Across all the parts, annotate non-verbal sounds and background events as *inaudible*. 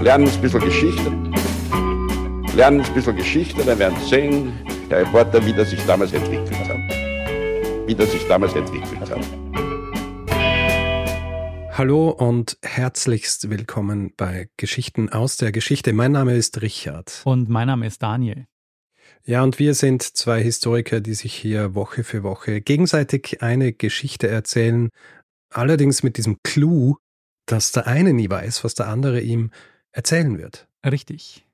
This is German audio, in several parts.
lernen ein bisschen Geschichte. Lernen ein bisschen Geschichte, dann werden Sie sehen, der Reporter, wie das sich damals entwickelt hat. Wie das sich damals entwickelt hat. Hallo und herzlichst willkommen bei Geschichten aus der Geschichte. Mein Name ist Richard. Und mein Name ist Daniel. Ja, und wir sind zwei Historiker, die sich hier Woche für Woche gegenseitig eine Geschichte erzählen, allerdings mit diesem Clou, dass der eine nie weiß, was der andere ihm erzählen wird. Richtig.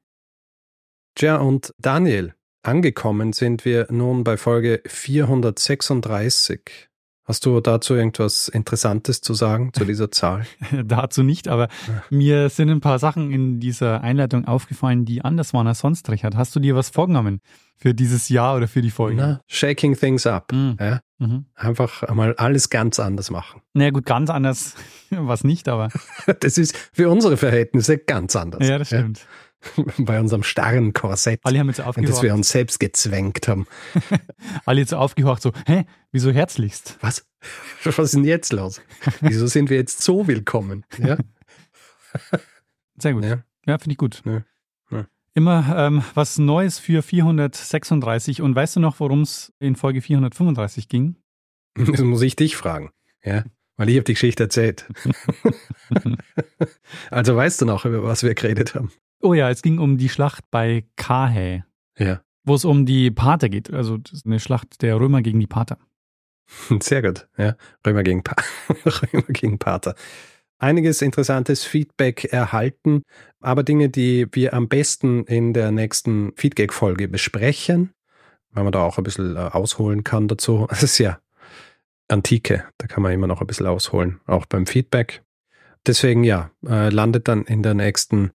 Tja, und Daniel, angekommen sind wir nun bei Folge 436. Hast du dazu irgendwas Interessantes zu sagen, zu dieser Zahl? *laughs* dazu nicht, aber ja. mir sind ein paar Sachen in dieser Einleitung aufgefallen, die anders waren als sonst, Richard. Hast du dir was vorgenommen für dieses Jahr oder für die Folge? Na, shaking things up. Mhm. Ja? Mhm. Einfach einmal alles ganz anders machen. Na naja, gut, ganz anders *laughs* was nicht, aber. *laughs* das ist für unsere Verhältnisse ganz anders. Ja, das stimmt. Ja? *laughs* bei unserem starren Korsett, Alle haben jetzt aufgehorcht. das wir uns selbst gezwängt haben. Alle jetzt aufgehorcht, so, hä, wieso herzlichst? Was? Was ist denn jetzt los? Wieso sind wir jetzt so willkommen? Ja? Sehr gut. Ja, ja finde ich gut. Ja. Immer ähm, was Neues für 436. Und weißt du noch, worum es in Folge 435 ging? *laughs* Das muss ich dich fragen. Ja, weil ich habe die Geschichte erzählt. *laughs* also weißt du noch, über was wir geredet haben? Oh ja, es ging um die Schlacht bei Karhä. Ja. Wo es um die Pater geht. Also eine Schlacht der Römer gegen die Pater. *laughs* Sehr gut, ja. Römer gegen, pa Römer gegen Pater. Einiges interessantes Feedback erhalten, aber Dinge, die wir am besten in der nächsten Feedback-Folge besprechen, weil man da auch ein bisschen äh, ausholen kann dazu. *laughs* Es ist ja Antike, da kann man immer noch ein bisschen ausholen, auch beim Feedback. Deswegen ja, äh, landet dann in der nächsten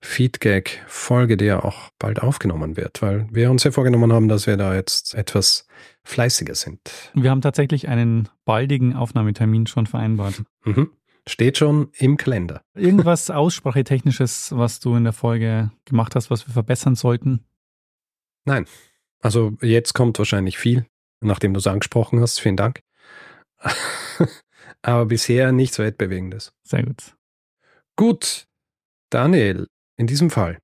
Feedgag-Folge, die ja auch bald aufgenommen wird, weil wir uns ja vorgenommen haben, dass wir da jetzt etwas fleißiger sind. Wir haben tatsächlich einen baldigen Aufnahmetermin schon vereinbart. Mhm. Steht schon im Kalender. Irgendwas Aussprachetechnisches, was du in der Folge gemacht hast, was wir verbessern sollten? Nein. Also jetzt kommt wahrscheinlich viel, nachdem du es angesprochen hast. Vielen Dank. *laughs* Aber bisher nichts Weltbewegendes. Sehr gut. Gut, Daniel, in diesem Fall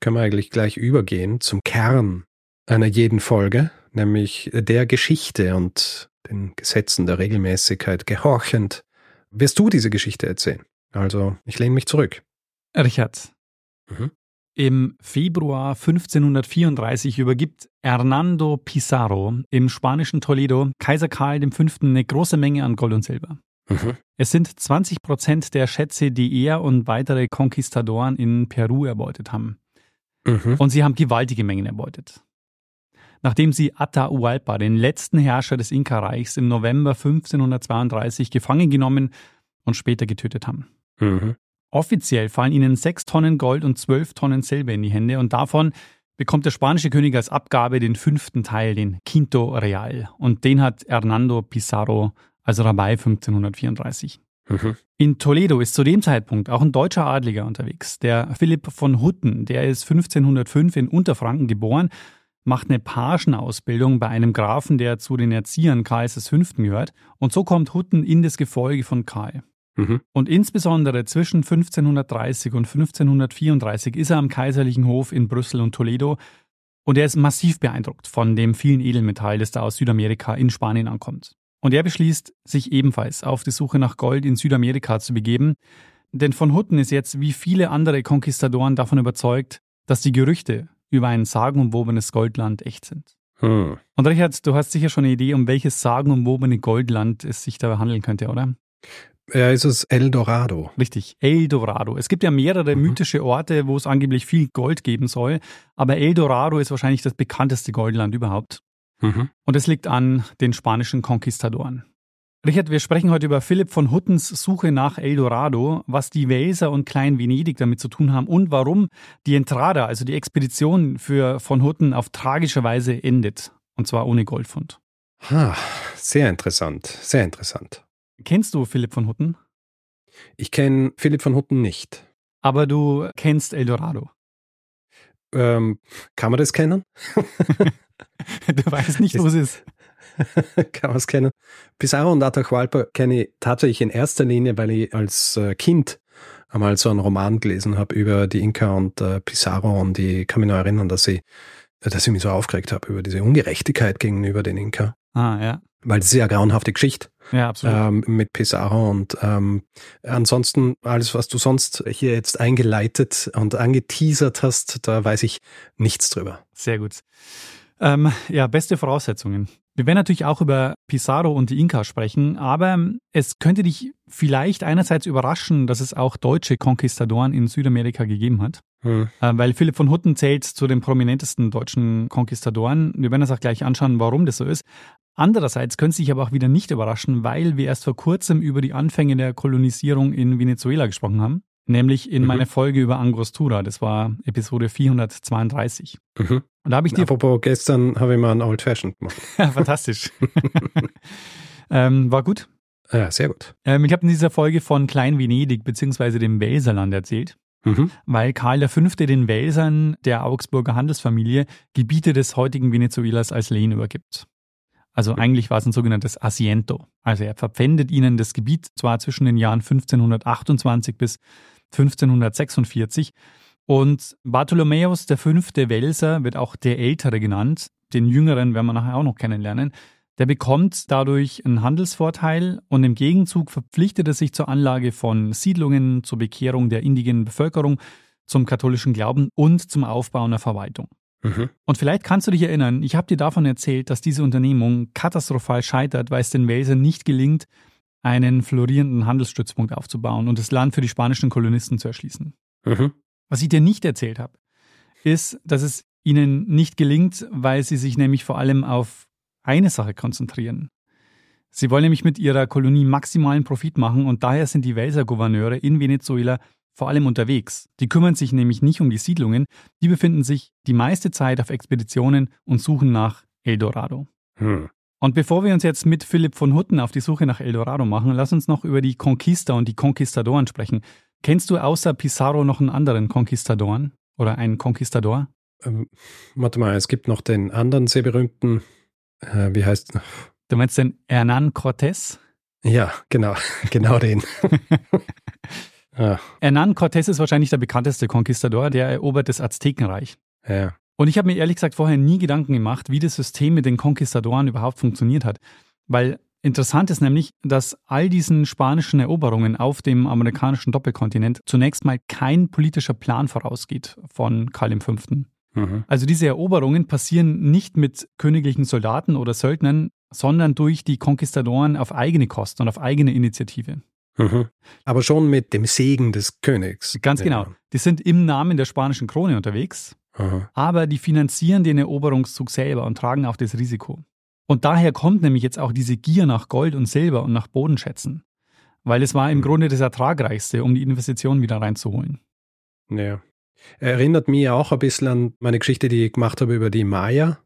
können wir eigentlich gleich übergehen zum Kern einer jeden Folge, nämlich der Geschichte und den Gesetzen der Regelmäßigkeit gehorchend. Wirst du diese Geschichte erzählen? Also, ich lehne mich zurück. Richard, mhm. im Februar 1534 übergibt Hernando Pizarro im spanischen Toledo Kaiser Karl V. eine große Menge an Gold und Silber. Mhm. Es sind 20 Prozent der Schätze, die er und weitere Konquistadoren in Peru erbeutet haben. Mhm. Und sie haben gewaltige Mengen erbeutet. Nachdem sie Atahualpa, den letzten Herrscher des Inka-Reichs, im November 1532 gefangen genommen und später getötet haben. Mhm. Offiziell fallen ihnen sechs Tonnen Gold und zwölf Tonnen Silber in die Hände und davon bekommt der spanische König als Abgabe den fünften Teil, den Quinto Real. Und den hat Hernando Pizarro also Rabai 1534. Mhm. In Toledo ist zu dem Zeitpunkt auch ein deutscher Adliger unterwegs, der Philipp von Hutten, der ist 1505 in Unterfranken geboren, macht eine Pagenausbildung bei einem Grafen, der zu den Erziehern Karls V. gehört. Und so kommt Hutten in das Gefolge von Karl. Mhm. Und insbesondere zwischen 1530 und 1534 ist er am kaiserlichen Hof in Brüssel und Toledo und er ist massiv beeindruckt von dem vielen Edelmetall, das da aus Südamerika in Spanien ankommt. Und er beschließt, sich ebenfalls auf die Suche nach Gold in Südamerika zu begeben, denn von Hutten ist jetzt wie viele andere Konquistadoren davon überzeugt, dass die Gerüchte über ein sagenumwobenes Goldland echt sind. Hm. Und Richard, du hast sicher schon eine Idee, um welches sagenumwobene Goldland es sich da handeln könnte, oder? Ja, ist es El Dorado. Richtig, El Dorado. Es gibt ja mehrere mhm. mythische Orte, wo es angeblich viel Gold geben soll, aber El Dorado ist wahrscheinlich das bekannteste Goldland überhaupt. Mhm. Und es liegt an den spanischen Konquistadoren. Richard, wir sprechen heute über Philipp von Huttens Suche nach El Dorado, was die Welser und Klein Venedig damit zu tun haben und warum die Entrada, also die Expedition für von Hutten auf tragische Weise endet. Und zwar ohne Goldfund. Ha, sehr interessant, sehr interessant. Kennst du Philipp von Hutten? Ich kenne Philipp von Hutten nicht. Aber du kennst El Dorado. Ähm, kann man das kennen? *laughs* du weißt nicht, wo es ist. *laughs* *laughs* Kann man es kennen. Pizarro und Atahualpa kenne ich tatsächlich in erster Linie, weil ich als äh, Kind einmal so einen Roman gelesen habe über die Inka und äh, Pizarro und ich kann mich noch erinnern, dass ich, dass ich mich so aufgeregt habe über diese Ungerechtigkeit gegenüber den Inka. Ah, ja. Weil das ist ja eine grauenhafte Geschichte. Ja, absolut. Ähm, mit Pizarro und ähm, ansonsten alles, was du sonst hier jetzt eingeleitet und angeteasert hast, da weiß ich nichts drüber. Sehr gut. Ähm, ja, beste Voraussetzungen. Wir werden natürlich auch über Pizarro und die Inka sprechen, aber es könnte dich vielleicht einerseits überraschen, dass es auch deutsche Konquistadoren in Südamerika gegeben hat, hm. äh, weil Philipp von Hutten zählt zu den prominentesten deutschen Konquistadoren. Wir werden uns auch gleich anschauen, warum das so ist. Andererseits könnte es sich aber auch wieder nicht überraschen, weil wir erst vor kurzem über die Anfänge der Kolonisierung in Venezuela gesprochen haben nämlich in mhm. meiner Folge über Angostura. Das war Episode 432. Mhm. Und da habe ich dir. Apropos, gestern habe ich mal einen Old Fashioned gemacht. *laughs* Fantastisch. *laughs* ähm, war gut. Ja, sehr gut. Ähm, ich habe in dieser Folge von Klein Venedig bzw. dem Welserland erzählt. Mhm. Weil Karl V. den Welsern der Augsburger Handelsfamilie Gebiete des heutigen Venezuelas als Lehen übergibt. Also eigentlich war es ein sogenanntes Asiento. Also er verpfändet ihnen das Gebiet zwar zwischen den Jahren 1528 bis 1546 und Bartholomäus V. Welser wird auch der Ältere genannt. Den Jüngeren werden wir nachher auch noch kennenlernen. Der bekommt dadurch einen Handelsvorteil und im Gegenzug verpflichtet er sich zur Anlage von Siedlungen, zur Bekehrung der indigenen Bevölkerung, zum katholischen Glauben und zum Aufbau einer Verwaltung. Mhm. Und vielleicht kannst du dich erinnern, ich habe dir davon erzählt, dass diese Unternehmung katastrophal scheitert, weil es den Welsern nicht gelingt, einen florierenden Handelsstützpunkt aufzubauen und das Land für die spanischen Kolonisten zu erschließen. Mhm. Was ich dir nicht erzählt habe, ist, dass es ihnen nicht gelingt, weil sie sich nämlich vor allem auf eine Sache konzentrieren. Sie wollen nämlich mit ihrer Kolonie maximalen Profit machen und daher sind die Welser Gouverneure in Venezuela vor allem unterwegs. Die kümmern sich nämlich nicht um die Siedlungen, die befinden sich die meiste Zeit auf Expeditionen und suchen nach Eldorado. Hm. Und bevor wir uns jetzt mit Philipp von Hutten auf die Suche nach Eldorado machen, lass uns noch über die Conquista und die Conquistadoren sprechen. Kennst du außer Pizarro noch einen anderen Conquistadoren oder einen Conquistador? Ähm, warte mal, es gibt noch den anderen sehr berühmten, äh, wie heißt Du meinst den Hernán Cortés? Ja, genau, *laughs* genau den. *laughs* Ja. Hernán Cortés ist wahrscheinlich der bekannteste Konquistador, der erobert das Aztekenreich. Ja. Und ich habe mir ehrlich gesagt vorher nie Gedanken gemacht, wie das System mit den Konquistadoren überhaupt funktioniert hat. Weil interessant ist nämlich, dass all diesen spanischen Eroberungen auf dem amerikanischen Doppelkontinent zunächst mal kein politischer Plan vorausgeht von Karl V. Mhm. Also diese Eroberungen passieren nicht mit königlichen Soldaten oder Söldnern, sondern durch die Konquistadoren auf eigene Kosten und auf eigene Initiative. Mhm. Aber schon mit dem Segen des Königs. Ganz genau. Die sind im Namen der spanischen Krone unterwegs, Aha. aber die finanzieren den Eroberungszug selber und tragen auch das Risiko. Und daher kommt nämlich jetzt auch diese Gier nach Gold und Silber und nach Bodenschätzen. Weil es war im mhm. Grunde das Ertragreichste, um die Investitionen wieder reinzuholen. Ja. Erinnert mich auch ein bisschen an meine Geschichte, die ich gemacht habe über die Maya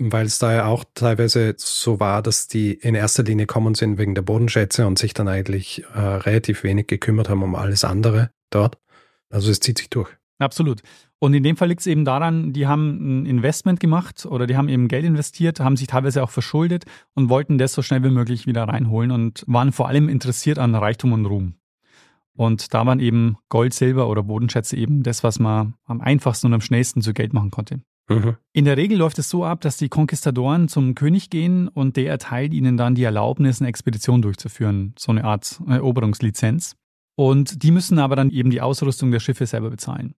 weil es da ja auch teilweise so war, dass die in erster Linie kommen sind wegen der Bodenschätze und sich dann eigentlich äh, relativ wenig gekümmert haben um alles andere dort. Also es zieht sich durch. Absolut. Und in dem Fall liegt es eben daran, die haben ein Investment gemacht oder die haben eben Geld investiert, haben sich teilweise auch verschuldet und wollten das so schnell wie möglich wieder reinholen und waren vor allem interessiert an Reichtum und Ruhm. Und da waren eben Gold, Silber oder Bodenschätze eben das, was man am einfachsten und am schnellsten zu Geld machen konnte. Mhm. In der Regel läuft es so ab, dass die Konquistadoren zum König gehen und der erteilt ihnen dann die Erlaubnis, eine Expedition durchzuführen, so eine Art Eroberungslizenz. Und die müssen aber dann eben die Ausrüstung der Schiffe selber bezahlen.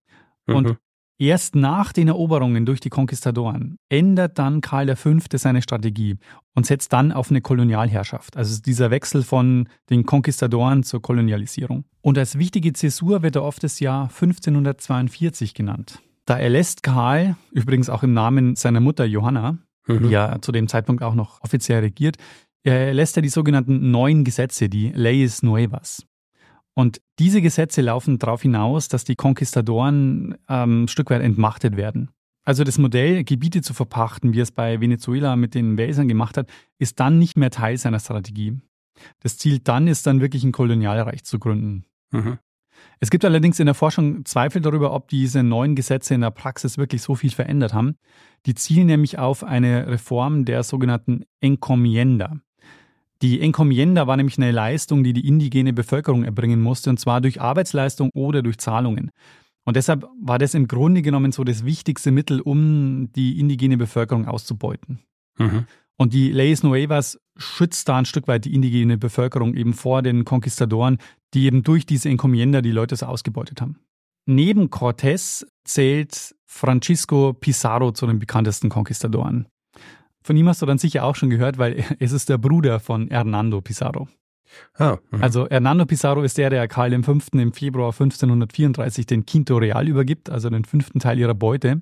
Mhm. Und erst nach den Eroberungen durch die Konquistadoren ändert dann Karl V. seine Strategie und setzt dann auf eine Kolonialherrschaft. Also dieser Wechsel von den Konquistadoren zur Kolonialisierung. Und als wichtige Zäsur wird er oft das Jahr 1542 genannt. Da erlässt Karl, übrigens auch im Namen seiner Mutter Johanna, mhm. die ja zu dem Zeitpunkt auch noch offiziell regiert, er erlässt er die sogenannten neuen Gesetze, die Leyes Nuevas. Und diese Gesetze laufen darauf hinaus, dass die Konquistadoren ähm, ein Stück weit entmachtet werden. Also das Modell, Gebiete zu verpachten, wie es bei Venezuela mit den Welsern gemacht hat, ist dann nicht mehr Teil seiner Strategie. Das Ziel dann ist dann wirklich ein Kolonialreich zu gründen. Mhm. Es gibt allerdings in der Forschung Zweifel darüber, ob diese neuen Gesetze in der Praxis wirklich so viel verändert haben. Die zielen nämlich auf eine Reform der sogenannten Encomienda. Die Encomienda war nämlich eine Leistung, die die indigene Bevölkerung erbringen musste, und zwar durch Arbeitsleistung oder durch Zahlungen. Und deshalb war das im Grunde genommen so das wichtigste Mittel, um die indigene Bevölkerung auszubeuten. Mhm. Und die Leyes Nuevas schützt da ein Stück weit die indigene Bevölkerung eben vor den Conquistadoren, die eben durch diese Encomienda die Leute so ausgebeutet haben. Neben Cortés zählt Francisco Pizarro zu den bekanntesten Conquistadoren. Von ihm hast du dann sicher auch schon gehört, weil *laughs* es ist der Bruder von Hernando Pizarro. Ah, mhm. also Hernando Pizarro ist der, der Karl V. im Februar 1534 den Quinto Real übergibt, also den fünften Teil ihrer Beute.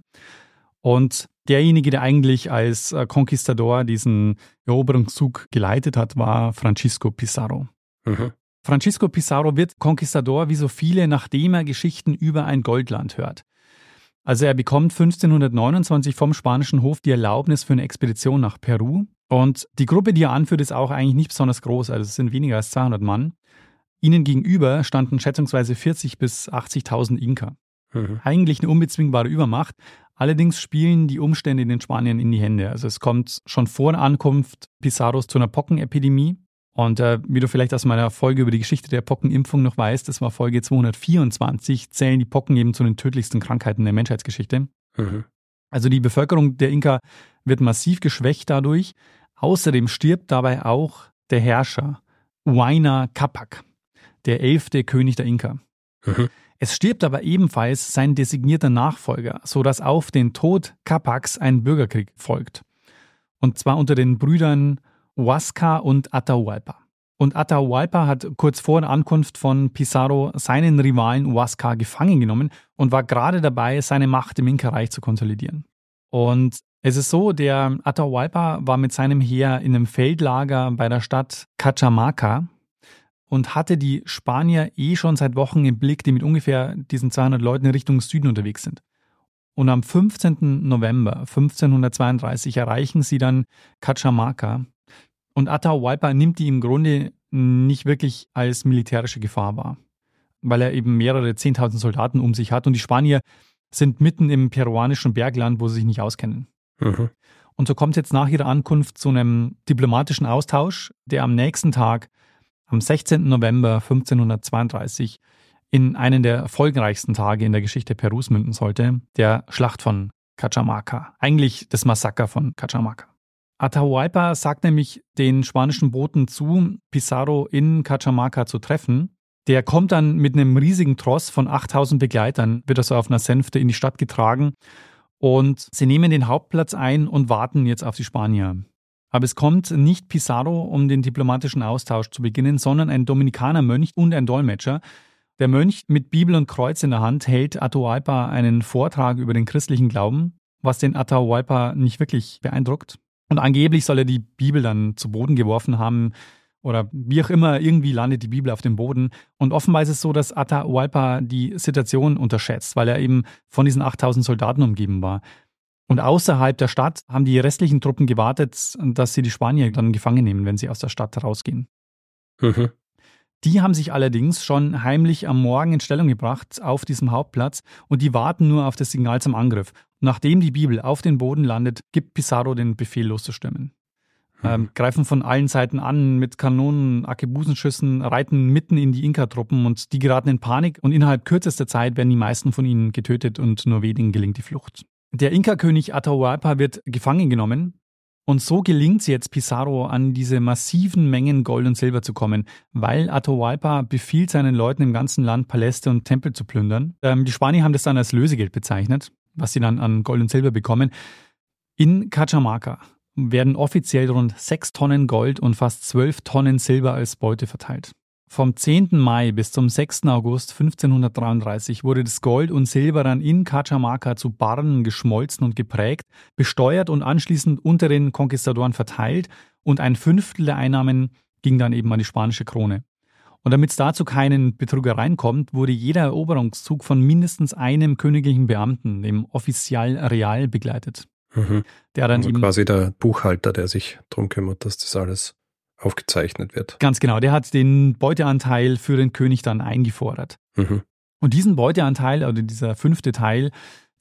Und derjenige, der eigentlich als äh, Conquistador diesen Eroberungszug geleitet hat, war Francisco Pizarro. Mhm. Francisco Pizarro wird Conquistador wie so viele, nachdem er Geschichten über ein Goldland hört. Also er bekommt 1529 vom spanischen Hof die Erlaubnis für eine Expedition nach Peru. Und die Gruppe, die er anführt, ist auch eigentlich nicht besonders groß, also es sind weniger als 200 Mann. Ihnen gegenüber standen schätzungsweise 40 bis 80.000 Inka. Mhm. Eigentlich eine unbezwingbare Übermacht. Allerdings spielen die Umstände den Spaniern in die Hände. Also es kommt schon vor Ankunft Pizarros zu einer Pockenepidemie. Und äh, wie du vielleicht aus meiner Folge über die Geschichte der Pockenimpfung noch weißt, das war Folge 224, zählen die Pocken eben zu den tödlichsten Krankheiten der Menschheitsgeschichte. Mhm. Also die Bevölkerung der Inka wird massiv geschwächt dadurch. Außerdem stirbt dabei auch der Herrscher Huayna Capac, der elfte König der Inka. Mhm. Es stirbt aber ebenfalls sein designierter Nachfolger, sodass auf den Tod Capacs ein Bürgerkrieg folgt. Und zwar unter den Brüdern Huasca und Atahualpa. Und Atahualpa hat kurz vor der Ankunft von Pizarro seinen Rivalen Huasca gefangen genommen und war gerade dabei, seine Macht im Inka-Reich zu konsolidieren. Und es ist so, der Atahualpa war mit seinem Heer in einem Feldlager bei der Stadt Cachamarca und hatte die Spanier eh schon seit Wochen im Blick, die mit ungefähr diesen 200 Leuten in Richtung Süden unterwegs sind. Und am 15. November 1532 erreichen sie dann Cachamarca und Atahualpa nimmt die im Grunde nicht wirklich als militärische Gefahr wahr, weil er eben mehrere 10.000 Soldaten um sich hat und die Spanier sind mitten im peruanischen Bergland, wo sie sich nicht auskennen. Mhm. Und so kommt es jetzt nach ihrer Ankunft zu einem diplomatischen Austausch, der am nächsten Tag, am 16. November 1532, in einen der erfolgreichsten Tage in der Geschichte Perus münden sollte, der Schlacht von Cachamarca. Eigentlich das Massaker von Cachamarca. Atahualpa sagt nämlich den spanischen Booten zu, Pizarro in Cachamarca zu treffen. Der kommt dann mit einem riesigen Tross von 8000 Begleitern, wird also auf einer Sänfte in die Stadt getragen und sie nehmen den Hauptplatz ein und warten jetzt auf die Spanier. Aber es kommt nicht Pizarro, um den diplomatischen Austausch zu beginnen, sondern ein Dominikanermönch und ein Dolmetscher. Der Mönch mit Bibel und Kreuz in der Hand hält Atahualpa einen Vortrag über den christlichen Glauben, was den Atahualpa nicht wirklich beeindruckt. Und angeblich soll er die Bibel dann zu Boden geworfen haben oder wie auch immer, irgendwie landet die Bibel auf dem Boden. Und offenbar ist es so, dass Atahualpa die Situation unterschätzt, weil er eben von diesen 8000 Soldaten umgeben war. Und außerhalb der Stadt haben die restlichen Truppen gewartet, dass sie die Spanier dann gefangen nehmen, wenn sie aus der Stadt rausgehen. Mhm. Die haben sich allerdings schon heimlich am Morgen in Stellung gebracht auf diesem Hauptplatz und die warten nur auf das Signal zum Angriff. Nachdem die Bibel auf den Boden landet, gibt Pizarro den Befehl loszustürmen. Mhm. Ähm, greifen von allen Seiten an mit Kanonen, Arkebusenschüssen, reiten mitten in die Inka-Truppen und die geraten in Panik und innerhalb kürzester Zeit werden die meisten von ihnen getötet und nur wenigen gelingt die Flucht. Der Inka-König Atahualpa wird gefangen genommen und so gelingt es jetzt Pizarro, an diese massiven Mengen Gold und Silber zu kommen, weil Atahualpa befiehlt seinen Leuten im ganzen Land Paläste und Tempel zu plündern. Ähm, die Spanier haben das dann als Lösegeld bezeichnet, was sie dann an Gold und Silber bekommen. In Cachamarca werden offiziell rund sechs Tonnen Gold und fast zwölf Tonnen Silber als Beute verteilt. Vom 10. Mai bis zum 6. August 1533 wurde das Gold und Silber dann in Cachamarca zu Barren geschmolzen und geprägt, besteuert und anschließend unter den Konquistadoren verteilt und ein Fünftel der Einnahmen ging dann eben an die spanische Krone. Und damit es dazu keinen Betrügereien kommt, wurde jeder Eroberungszug von mindestens einem königlichen Beamten, dem Official Real, begleitet. Mhm. Der dann also quasi der Buchhalter, der sich darum kümmert, dass das alles aufgezeichnet wird. Ganz genau, der hat den Beuteanteil für den König dann eingefordert. Mhm. Und diesen Beuteanteil, oder dieser fünfte Teil,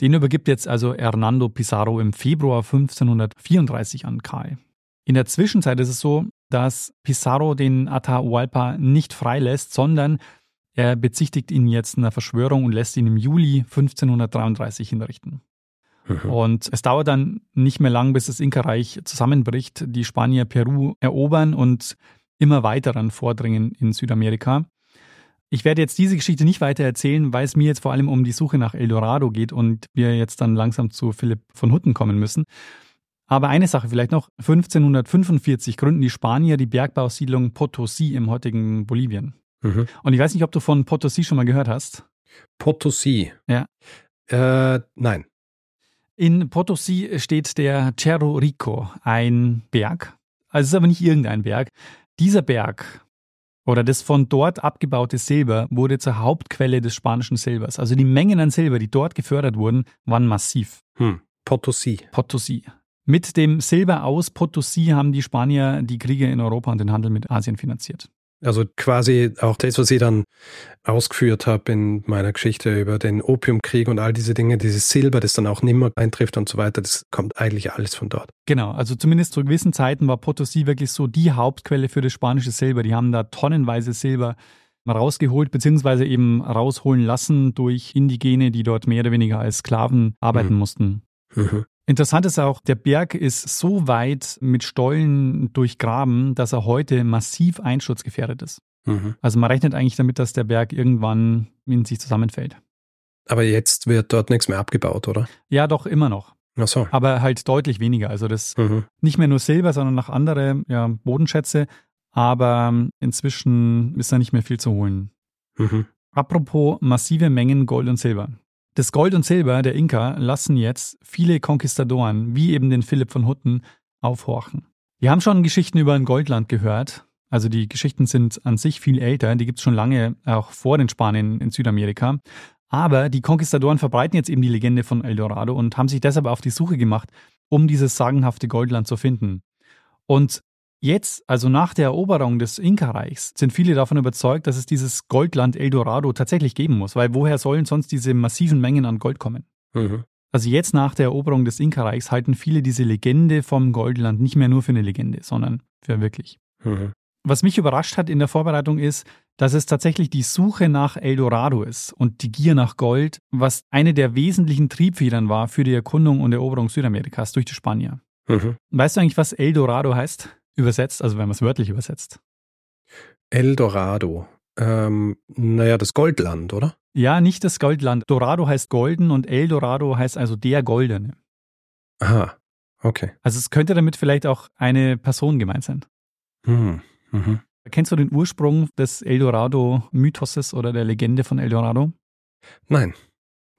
den übergibt jetzt also Hernando Pizarro im Februar 1534 an Karl. In der Zwischenzeit ist es so, dass Pizarro den Atahualpa nicht freilässt, sondern er bezichtigt ihn jetzt einer Verschwörung und lässt ihn im Juli 1533 hinrichten. Mhm. Und es dauert dann nicht mehr lang, bis das Inka-Reich zusammenbricht, die Spanier Peru erobern und immer weiter dann vordringen in Südamerika. Ich werde jetzt diese Geschichte nicht weiter erzählen, weil es mir jetzt vor allem um die Suche nach Eldorado geht und wir jetzt dann langsam zu Philipp von Hutten kommen müssen. Aber eine Sache vielleicht noch. 1545 gründen die Spanier die Bergbausiedlung Potosí im heutigen Bolivien. Mhm. Und ich weiß nicht, ob du von Potosí schon mal gehört hast. Potosí? Ja. Äh, nein. In Potosí steht der Cerro Rico, ein Berg. Also es ist aber nicht irgendein Berg. Dieser Berg oder das von dort abgebaute Silber wurde zur Hauptquelle des spanischen Silbers. Also die Mengen an Silber, die dort gefördert wurden, waren massiv. Hm. Potosí. Potosí. Mit dem Silber aus Potosí haben die Spanier die Kriege in Europa und den Handel mit Asien finanziert. Also quasi auch das, was ich dann ausgeführt habe in meiner Geschichte über den Opiumkrieg und all diese Dinge, dieses Silber, das dann auch nimmer eintrifft und so weiter, das kommt eigentlich alles von dort. Genau, also zumindest zu gewissen Zeiten war Potosí wirklich so die Hauptquelle für das spanische Silber. Die haben da tonnenweise Silber rausgeholt, beziehungsweise eben rausholen lassen durch Indigene, die dort mehr oder weniger als Sklaven arbeiten mhm. mussten. Mhm. Interessant ist auch, der Berg ist so weit mit Stollen durchgraben, dass er heute massiv einsturzgefährdet ist. Mhm. Also man rechnet eigentlich damit, dass der Berg irgendwann in sich zusammenfällt. Aber jetzt wird dort nichts mehr abgebaut, oder? Ja, doch, immer noch. Ach so. Aber halt deutlich weniger. Also das mhm. nicht mehr nur Silber, sondern noch andere ja, Bodenschätze. Aber inzwischen ist da nicht mehr viel zu holen. Mhm. Apropos massive Mengen Gold und Silber. Das Gold und Silber der Inka lassen jetzt viele Konquistadoren, wie eben den Philipp von Hutten, aufhorchen. Wir haben schon Geschichten über ein Goldland gehört. Also die Geschichten sind an sich viel älter, die gibt es schon lange, auch vor den Spaniern in Südamerika. Aber die Konquistadoren verbreiten jetzt eben die Legende von El Dorado und haben sich deshalb auf die Suche gemacht, um dieses sagenhafte Goldland zu finden. Und Jetzt, also nach der Eroberung des Inka-Reichs, sind viele davon überzeugt, dass es dieses Goldland Eldorado tatsächlich geben muss, weil woher sollen sonst diese massiven Mengen an Gold kommen? Mhm. Also jetzt nach der Eroberung des Inka-Reichs halten viele diese Legende vom Goldland nicht mehr nur für eine Legende, sondern für wirklich. Mhm. Was mich überrascht hat in der Vorbereitung ist, dass es tatsächlich die Suche nach Eldorado ist und die Gier nach Gold, was eine der wesentlichen Triebfedern war für die Erkundung und Eroberung Südamerikas durch die Spanier. Mhm. Weißt du eigentlich, was Eldorado heißt? Übersetzt, also wenn man es wörtlich übersetzt? Eldorado. Ähm, naja, das Goldland, oder? Ja, nicht das Goldland. Dorado heißt golden und Eldorado heißt also der Goldene. Aha, okay. Also es könnte damit vielleicht auch eine Person gemeint sein. Hm. Mhm. Kennst du den Ursprung des Eldorado-Mythoses oder der Legende von Eldorado? Nein.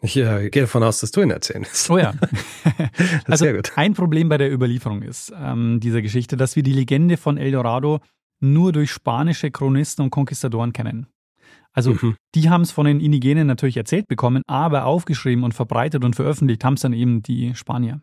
Ich äh, gehe davon aus, dass du ihn erzählst. Oh ja. *laughs* *laughs* also ein Problem bei der Überlieferung ist ähm, dieser Geschichte, dass wir die Legende von El Dorado nur durch spanische Chronisten und Konquistadoren kennen. Also mhm. die haben es von den Indigenen natürlich erzählt bekommen, aber aufgeschrieben und verbreitet und veröffentlicht haben es dann eben die Spanier.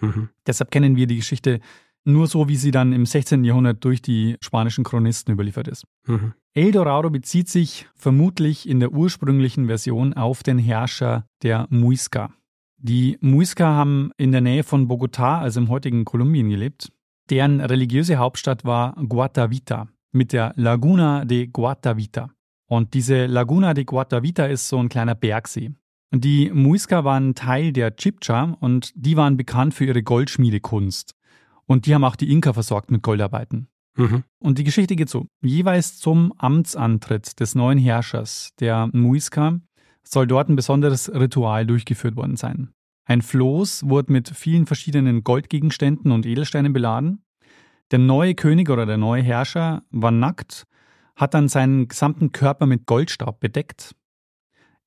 Mhm. Deshalb kennen wir die Geschichte nur so, wie sie dann im 16. Jahrhundert durch die spanischen Chronisten überliefert ist. Mhm. El Dorado bezieht sich vermutlich in der ursprünglichen Version auf den Herrscher der Muisca. Die Muisca haben in der Nähe von Bogotá, also im heutigen Kolumbien, gelebt. Deren religiöse Hauptstadt war Guatavita mit der Laguna de Guatavita. Und diese Laguna de Guatavita ist so ein kleiner Bergsee. Die Muisca waren Teil der Chibcha und die waren bekannt für ihre Goldschmiedekunst. Und die haben auch die Inka versorgt mit Goldarbeiten. Mhm. Und die Geschichte geht so. Jeweils zum Amtsantritt des neuen Herrschers, der Muisca, soll dort ein besonderes Ritual durchgeführt worden sein. Ein Floß wurde mit vielen verschiedenen Goldgegenständen und Edelsteinen beladen. Der neue König oder der neue Herrscher war nackt, hat dann seinen gesamten Körper mit Goldstaub bedeckt,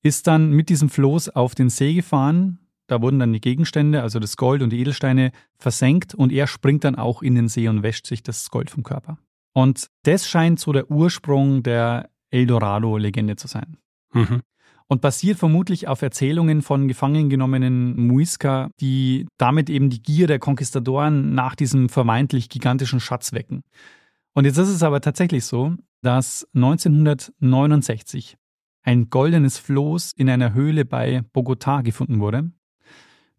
ist dann mit diesem Floß auf den See gefahren. Da wurden dann die Gegenstände, also das Gold und die Edelsteine, versenkt und er springt dann auch in den See und wäscht sich das Gold vom Körper. Und das scheint so der Ursprung der Eldorado-Legende zu sein. Mhm und basiert vermutlich auf Erzählungen von gefangen genommenen Muisca, die damit eben die Gier der Konquistadoren nach diesem vermeintlich gigantischen Schatz wecken. Und jetzt ist es aber tatsächlich so, dass 1969 ein goldenes Floß in einer Höhle bei Bogotá gefunden wurde.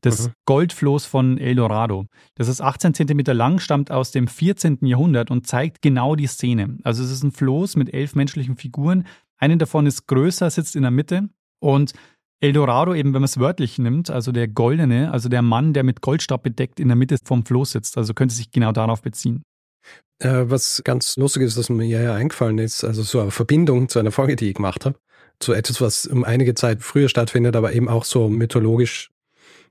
Das mhm. Goldfloß von El Dorado. Das ist 18 Zentimeter lang, stammt aus dem 14. Jahrhundert und zeigt genau die Szene. Also es ist ein Floß mit elf menschlichen Figuren. Eine davon ist größer, sitzt in der Mitte und El Dorado, eben wenn man es wörtlich nimmt, also der Goldene, also der Mann, der mit Goldstab bedeckt in der Mitte vom Floß sitzt. Also könnte sich genau darauf beziehen. Äh, was ganz lustig ist, dass mir ja eingefallen ist, also so eine Verbindung zu einer Folge, die ich gemacht habe, zu etwas, was um einige Zeit früher stattfindet, aber eben auch so mythologisch,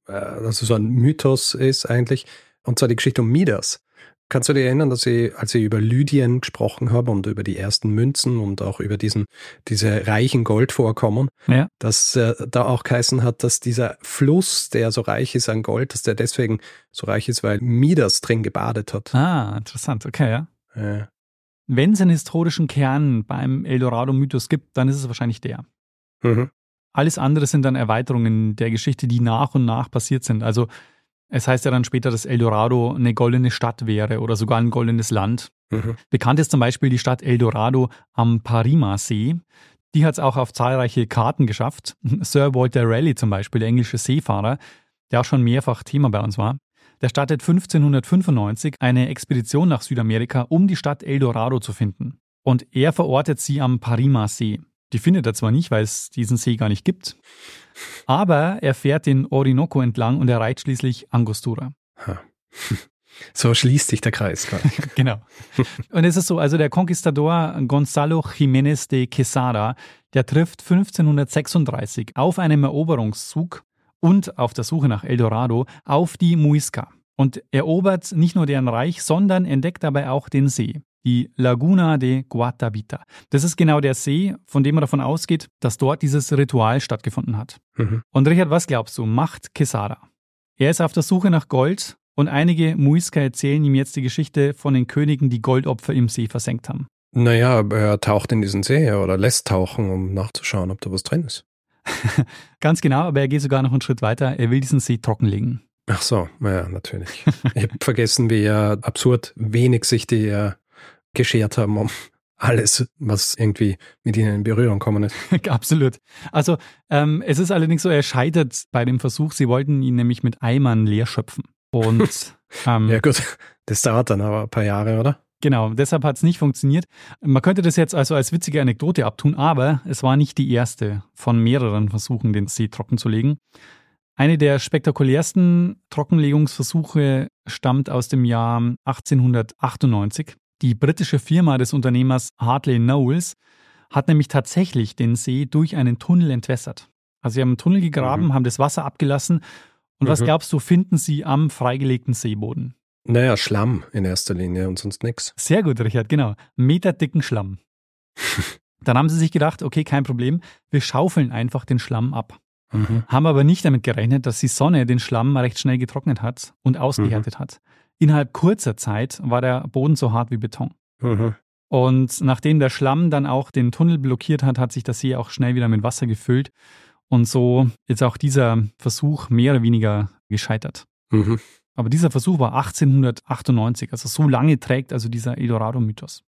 äh, also so ein Mythos ist eigentlich, und zwar die Geschichte um Midas. Kannst du dir erinnern, dass ich, als ich über Lydien gesprochen habe und über die ersten Münzen und auch über diesen, diese reichen Goldvorkommen, ja. dass äh, da auch geheißen hat, dass dieser Fluss, der so reich ist an Gold, dass der deswegen so reich ist, weil Midas drin gebadet hat. Ah, interessant, okay, ja. ja. Wenn es einen historischen Kern beim Eldorado-Mythos gibt, dann ist es wahrscheinlich der. Mhm. Alles andere sind dann Erweiterungen der Geschichte, die nach und nach passiert sind. Also es heißt ja dann später, dass Eldorado eine goldene Stadt wäre oder sogar ein goldenes Land. Mhm. Bekannt ist zum Beispiel die Stadt Eldorado am Parima-See. Die hat es auch auf zahlreiche Karten geschafft. *laughs* Sir Walter Raleigh zum Beispiel, der englische Seefahrer, der auch schon mehrfach Thema bei uns war, der startet 1595 eine Expedition nach Südamerika, um die Stadt Eldorado zu finden. Und er verortet sie am Parima-See. Die findet er zwar nicht, weil es diesen See gar nicht gibt, aber er fährt den Orinoco entlang und erreicht schließlich Angostura. *laughs* So schließt sich der Kreis *laughs* genau. Und es ist so, also der Conquistador Gonzalo Jiménez de Quesada, der trifft 1536 auf einem Eroberungszug und auf der Suche nach El Dorado auf die Muisca und erobert nicht nur deren Reich, sondern entdeckt dabei auch den See die Laguna de Guatavita. Das ist genau der See, von dem man davon ausgeht, dass dort dieses Ritual stattgefunden hat. Mhm. Und Richard, was glaubst du, macht Quesada? Er ist auf der Suche nach Gold und einige Muisca erzählen ihm jetzt die Geschichte von den Königen, die Goldopfer im See versenkt haben. Naja, er taucht in diesen See oder lässt tauchen, um nachzuschauen, ob da was drin ist. *laughs* Ganz genau, aber er geht sogar noch einen Schritt weiter. Er will diesen See trockenlegen. Ach so, naja, natürlich. ich habe vergessen, wie absurd wenig sich die geschert haben um alles, was irgendwie mit ihnen in Berührung kommen ist. *laughs* Absolut. Also ähm, es ist allerdings so, er scheitert bei dem Versuch. Sie wollten ihn nämlich mit Eimern leer schöpfen. Und *laughs* ähm, ja gut, das dauert dann aber ein paar Jahre, oder? Genau, deshalb hat es nicht funktioniert. Man könnte das jetzt also als witzige Anekdote abtun, aber es war nicht die erste von mehreren Versuchen, den See trocken zu legen. Eine der spektakulärsten Trockenlegungsversuche stammt aus dem Jahr 1898. Die britische Firma des Unternehmers Hartley Knowles hat nämlich tatsächlich den See durch einen Tunnel entwässert. Also sie haben einen Tunnel gegraben, mhm. haben das Wasser abgelassen. Und mhm. was glaubst du, finden sie am freigelegten Seeboden? Naja, Schlamm in erster Linie und sonst nichts. Sehr gut, Richard, genau. Meterdicken Schlamm. *laughs* Dann haben sie sich gedacht, okay, kein Problem, wir schaufeln einfach den Schlamm ab. Mhm. Haben aber nicht damit gerechnet, dass die Sonne den Schlamm recht schnell getrocknet hat und ausgehärtet mhm. hat. Innerhalb kurzer Zeit war der Boden so hart wie Beton. Mhm. Und nachdem der Schlamm dann auch den Tunnel blockiert hat, hat sich der See auch schnell wieder mit Wasser gefüllt. Und so ist auch dieser Versuch mehr oder weniger gescheitert. Mhm. Aber dieser Versuch war 1898, also so lange trägt also dieser Eldorado-Mythos.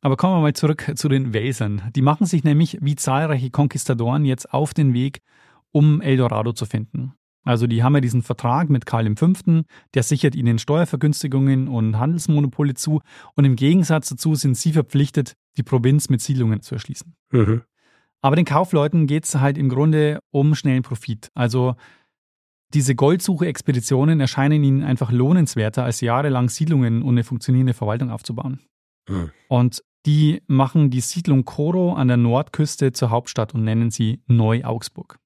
Aber kommen wir mal zurück zu den Welsern. Die machen sich nämlich wie zahlreiche Konquistadoren jetzt auf den Weg, um Eldorado zu finden. Also die haben ja diesen Vertrag mit Karl V., der sichert ihnen Steuervergünstigungen und Handelsmonopole zu und im Gegensatz dazu sind sie verpflichtet, die Provinz mit Siedlungen zu erschließen. Mhm. Aber den Kaufleuten geht es halt im Grunde um schnellen Profit. Also diese Goldsuche-Expeditionen erscheinen ihnen einfach lohnenswerter, als jahrelang Siedlungen und eine funktionierende Verwaltung aufzubauen. Mhm. Und die machen die Siedlung Coro an der Nordküste zur Hauptstadt und nennen sie Neu-Augsburg.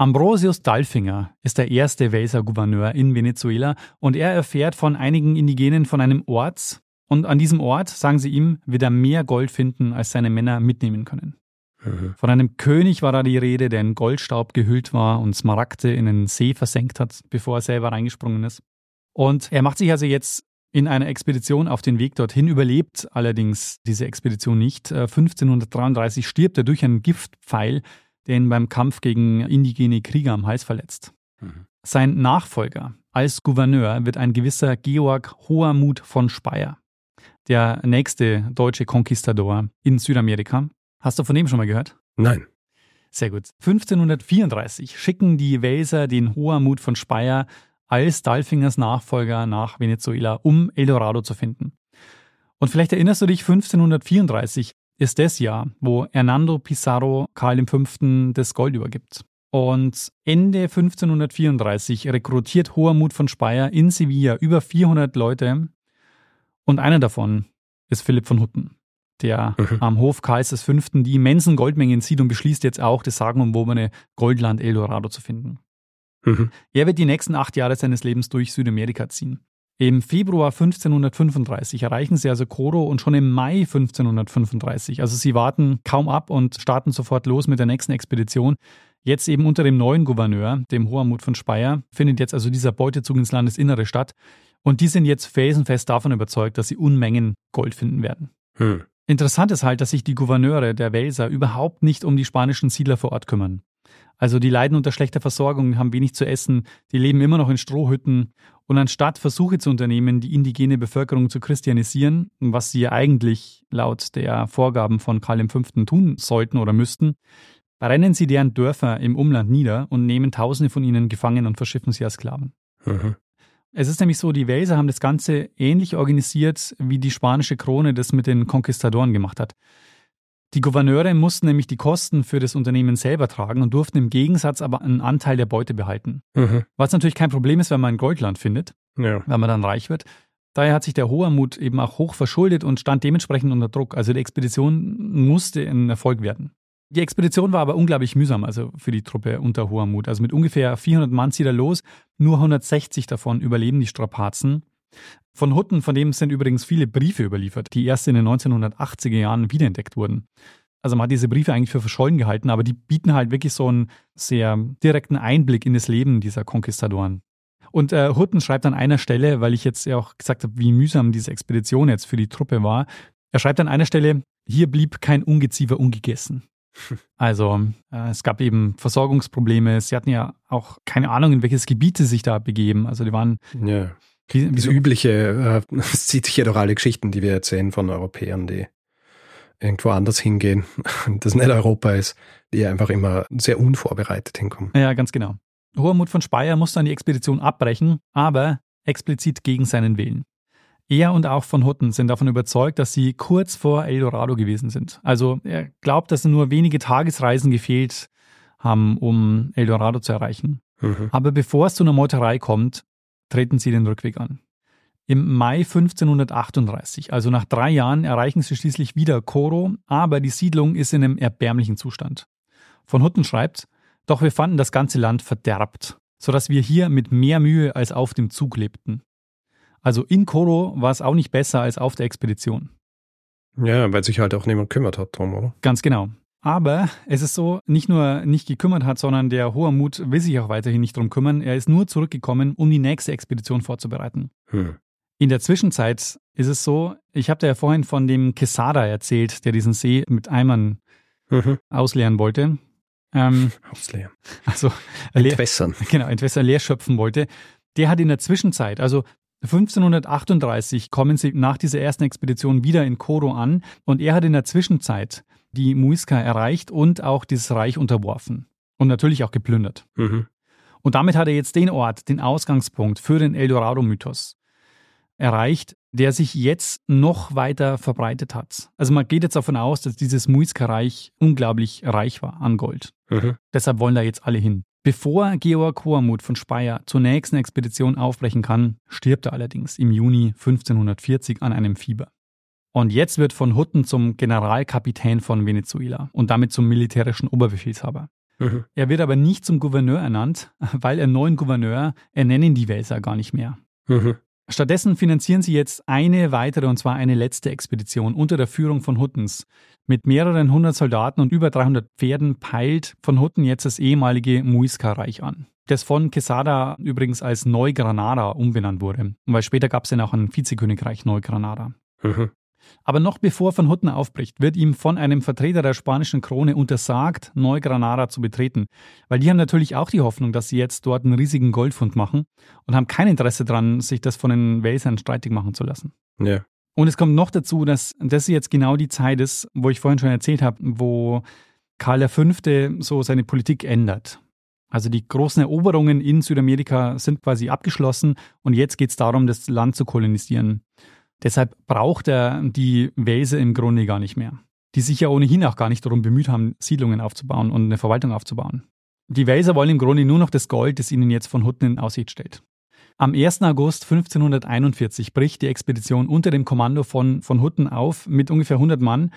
Ambrosius Dalfinger ist der erste Welser Gouverneur in Venezuela und er erfährt von einigen Indigenen von einem Ort und an diesem Ort, sagen sie ihm, wird er mehr Gold finden, als seine Männer mitnehmen können. Mhm. Von einem König war da die Rede, der in Goldstaub gehüllt war und Smaragde in einen See versenkt hat, bevor er selber reingesprungen ist. Und er macht sich also jetzt in einer Expedition auf den Weg dorthin, überlebt allerdings diese Expedition nicht. 1533 äh, stirbt er durch einen Giftpfeil, der ihn beim Kampf gegen indigene Krieger am Hals verletzt. Mhm. Sein Nachfolger als Gouverneur wird ein gewisser Georg Hohermut von Speyer, der nächste deutsche Konquistador in Südamerika. Hast du von dem schon mal gehört? Nein. Sehr gut. 1534 schicken die Welser den Hohermut von Speyer als Dalfingers Nachfolger nach Venezuela, um Eldorado zu finden. Und vielleicht erinnerst du dich, 1534 ist das Jahr, wo Hernando Pizarro Karl V. das Gold übergibt. Und Ende 1534 rekrutiert Hohermut von Speyer in Sevilla über 400 Leute und einer davon ist Philipp von Hutten, der mhm. am Hof Karls V. die immensen Goldmengen sieht und beschließt jetzt auch, das sagenumwobene Goldland Eldorado zu finden. Mhm. Er wird die nächsten acht Jahre seines Lebens durch Südamerika ziehen. Im Februar 1535 erreichen sie also Koro und schon im Mai 1535, also sie warten kaum ab und starten sofort los mit der nächsten Expedition. Jetzt eben unter dem neuen Gouverneur, dem Hohermut von Speyer, findet jetzt also dieser Beutezug ins Landesinnere statt. Und die sind jetzt felsenfest davon überzeugt, dass sie Unmengen Gold finden werden. Hm. Interessant ist halt, dass sich die Gouverneure der Welser überhaupt nicht um die spanischen Siedler vor Ort kümmern. Also die leiden unter schlechter Versorgung, haben wenig zu essen, die leben immer noch in Strohhütten. Und anstatt Versuche zu unternehmen, die indigene Bevölkerung zu christianisieren, was sie eigentlich laut der Vorgaben von Karl V. tun sollten oder müssten, brennen sie deren Dörfer im Umland nieder und nehmen Tausende von ihnen gefangen und verschiffen sie als Sklaven. Mhm. Es ist nämlich so, die Welser haben das Ganze ähnlich organisiert, wie die spanische Krone das mit den Konquistadoren gemacht hat. Die Gouverneure mussten nämlich die Kosten für das Unternehmen selber tragen und durften im Gegensatz aber einen Anteil der Beute behalten. Mhm. Was natürlich kein Problem ist, wenn man ein Goldland findet, ja. wenn man dann reich wird. Daher hat sich der Hohermut eben auch hoch verschuldet und stand dementsprechend unter Druck. Also die Expedition musste ein Erfolg werden. Die Expedition war aber unglaublich mühsam, also für die Truppe unter Hohermut. Also mit ungefähr 400 Mann zieht er los, nur 160 davon überleben die Strapazen. Von Hutten, von dem sind übrigens viele Briefe überliefert, die erst in den 1980er Jahren wiederentdeckt wurden. Also man hat diese Briefe eigentlich für verschollen gehalten, aber die bieten halt wirklich so einen sehr direkten Einblick in das Leben dieser Konquistadoren. Und äh, Hutten schreibt an einer Stelle, weil ich jetzt ja auch gesagt habe, wie mühsam diese Expedition jetzt für die Truppe war, er schreibt an einer Stelle, hier blieb kein Ungeziefer ungegessen. *laughs* Also äh, es gab eben Versorgungsprobleme. Sie hatten ja auch keine Ahnung, in welches Gebiet sie sich da begeben. Also die waren ja. Wie, Diese übliche, äh, *laughs* zieht sich ja durch alle Geschichten, die wir erzählen von Europäern, die irgendwo anders hingehen, *laughs* das nicht Europa ist, die einfach immer sehr unvorbereitet hinkommen. Ja, ganz genau. Hohermut von Speyer muss dann die Expedition abbrechen, aber explizit gegen seinen Willen. Er und auch von Hutten sind davon überzeugt, dass sie kurz vor Eldorado gewesen sind. Also er glaubt, dass nur wenige Tagesreisen gefehlt haben, um Eldorado zu erreichen. Mhm. Aber bevor es zu einer Meuterei kommt, treten sie den Rückweg an. Im Mai 1538, also nach drei Jahren, erreichen sie schließlich wieder Coro, aber die Siedlung ist in einem erbärmlichen Zustand. Von Hutten schreibt, doch wir fanden das ganze Land verderbt, sodass wir hier mit mehr Mühe als auf dem Zug lebten. Also in Coro war es auch nicht besser als auf der Expedition. Ja, weil sich halt auch niemand kümmert hat drum, oder? Ganz genau. Aber es ist so, nicht nur nicht gekümmert hat, sondern der hohe Mut will sich auch weiterhin nicht drum kümmern. Er ist nur zurückgekommen, um die nächste Expedition vorzubereiten. Hm. In der Zwischenzeit ist es so, ich habe dir ja vorhin von dem Quesada erzählt, der diesen See mit Eimern mhm. ausleeren wollte. Ähm, *laughs* ausleeren. Also *laughs* entwässern. Leer, *laughs* genau, entwässern, leer schöpfen wollte. Der hat in der Zwischenzeit, also 1538 kommen sie nach dieser ersten Expedition wieder in Koro an und er hat in der Zwischenzeit die Muisca erreicht und auch dieses Reich unterworfen und natürlich auch geplündert. Mhm. Und damit hat er jetzt den Ort, den Ausgangspunkt für den Eldorado-Mythos erreicht, der sich jetzt noch weiter verbreitet hat. Also man geht jetzt davon aus, dass dieses Muisca-Reich unglaublich reich war an Gold. Mhm. Deshalb wollen da jetzt alle hin. Bevor Georg Hohermuth von Speyer zur nächsten Expedition aufbrechen kann, stirbt er allerdings im Juni 1540 an einem Fieber. Und jetzt wird von Hutten zum Generalkapitän von Venezuela und damit zum militärischen Oberbefehlshaber. Mhm. Er wird aber nicht zum Gouverneur ernannt, weil er neuen Gouverneur ernennen die Welser gar nicht mehr. Mhm. Stattdessen finanzieren sie jetzt eine weitere und zwar eine letzte Expedition unter der Führung von Huttens. Mit mehreren hundert Soldaten und über 300 Pferden peilt von Hutten jetzt das ehemalige Muisca-Reich an. Das von Quesada übrigens als Neugranada umbenannt wurde, weil später gab es ja auch ein Vizekönigreich Neugranada. Mhm. Aber noch bevor Van Hutten aufbricht, wird ihm von einem Vertreter der spanischen Krone untersagt, Neugranada zu betreten. Weil die haben natürlich auch die Hoffnung, dass sie jetzt dort einen riesigen Goldfund machen und haben kein Interesse daran, sich das von den Welsern streitig machen zu lassen. Ja. Und es kommt noch dazu, dass das jetzt genau die Zeit ist, wo ich vorhin schon erzählt habe, wo Karl V. so seine Politik ändert. Also die großen Eroberungen in Südamerika sind quasi abgeschlossen und jetzt geht es darum, das Land zu kolonisieren. Deshalb braucht er die Wälse im Grunde gar nicht mehr, die sich ja ohnehin auch gar nicht darum bemüht haben, Siedlungen aufzubauen und eine Verwaltung aufzubauen. Die Welser wollen im Grunde nur noch das Gold, das ihnen jetzt von Hutten in Aussicht stellt. Am 1. August 1541 bricht die Expedition unter dem Kommando von, von Hutten auf mit ungefähr 100 Mann.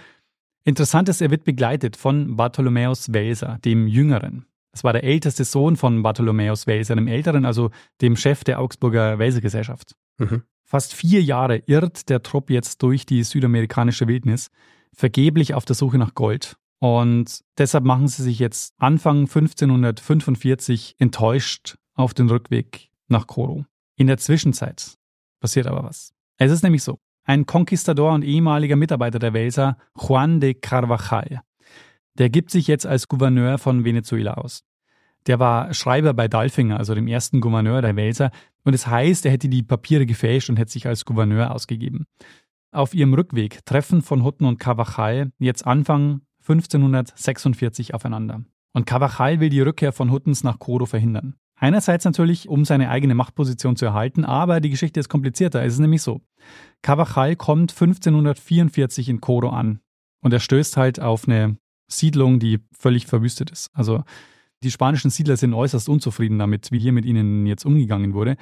Interessant ist, er wird begleitet von Bartholomäus Welser, dem Jüngeren. Das war der älteste Sohn von Bartholomäus Welser, dem Älteren, also dem Chef der Augsburger Welsergesellschaft. Mhm. Fast vier Jahre irrt der Trupp jetzt durch die südamerikanische Wildnis, vergeblich auf der Suche nach Gold. Und deshalb machen sie sich jetzt Anfang 1545 enttäuscht auf den Rückweg nach Coro. In der Zwischenzeit passiert aber was. Es ist nämlich so, ein Konquistador und ehemaliger Mitarbeiter der Welser, Juan de Carvajal, der gibt sich jetzt als Gouverneur von Venezuela aus. Der war Schreiber bei Dalfinger, also dem ersten Gouverneur der Welser, und es das heißt, er hätte die Papiere gefälscht und hätte sich als Gouverneur ausgegeben. Auf ihrem Rückweg treffen von Hutten und Carvajal jetzt Anfang 1546 aufeinander. Und Carvajal will die Rückkehr von Huttens nach Coro verhindern. Einerseits natürlich, um seine eigene Machtposition zu erhalten, aber die Geschichte ist komplizierter. Es ist nämlich so. Carvajal kommt 1544 in Coro an und er stößt halt auf eine Siedlung, die völlig verwüstet ist. Also die spanischen Siedler sind äußerst unzufrieden damit, wie hier mit ihnen jetzt umgegangen wurde.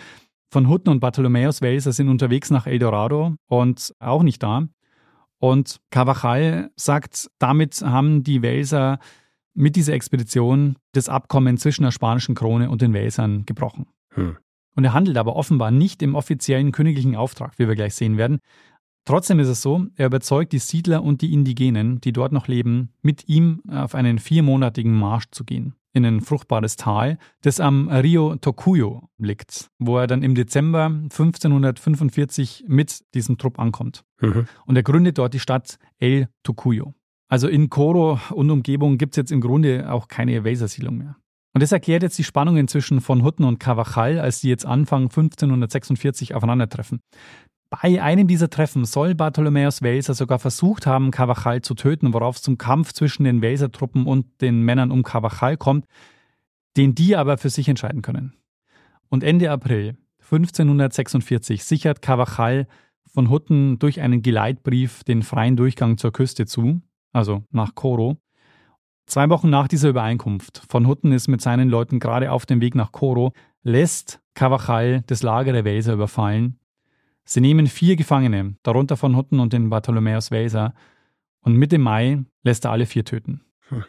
Von Hutten und Bartholomäus Welser sind unterwegs nach El Dorado und auch nicht da. Und Carvajal sagt, damit haben die Welser mit dieser Expedition das Abkommen zwischen der spanischen Krone und den Welsern gebrochen. Hm. Und er handelt aber offenbar nicht im offiziellen königlichen Auftrag, wie wir gleich sehen werden, Trotzdem ist es so, er überzeugt die Siedler und die Indigenen, die dort noch leben, mit ihm auf einen viermonatigen Marsch zu gehen in ein fruchtbares Tal, das am Rio Tocuyo liegt, wo er dann im Dezember 1545 mit diesem Trupp ankommt. Mhm. Und er gründet dort die Stadt El Tocuyo. Also in Coro und Umgebung gibt es jetzt im Grunde auch keine Wesersiedlung mehr. Und das erklärt jetzt die Spannungen zwischen von Hutten und Carvajal, als die jetzt Anfang 1546 aufeinandertreffen. Bei einem dieser Treffen soll Bartholomäus Welser sogar versucht haben, Carvajal zu töten, worauf es zum Kampf zwischen den Welser-Truppen und den Männern um Carvajal kommt, den die aber für sich entscheiden können. Und Ende April 1546 sichert Carvajal von Hutten durch einen Geleitbrief den freien Durchgang zur Küste zu, also nach Coro. Zwei Wochen nach dieser Übereinkunft, von Hutten ist mit seinen Leuten gerade auf dem Weg nach Coro, lässt Carvajal das Lager der Welser überfallen Sie nehmen vier Gefangene, darunter von Hutten und den Bartholomäus Welser, und Mitte Mai lässt er alle vier töten. Hm.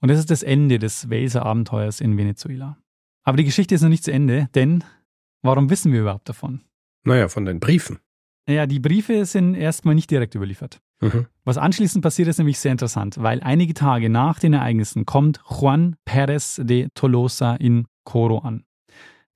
Und das ist das Ende des Welser-Abenteuers in Venezuela. Aber die Geschichte ist noch nicht zu Ende, denn warum wissen wir überhaupt davon? Naja, von den Briefen. Ja, die Briefe sind erstmal nicht direkt überliefert. Mhm. Was anschließend passiert, ist nämlich sehr interessant, weil einige Tage nach den Ereignissen kommt Juan Pérez de Tolosa in Coro an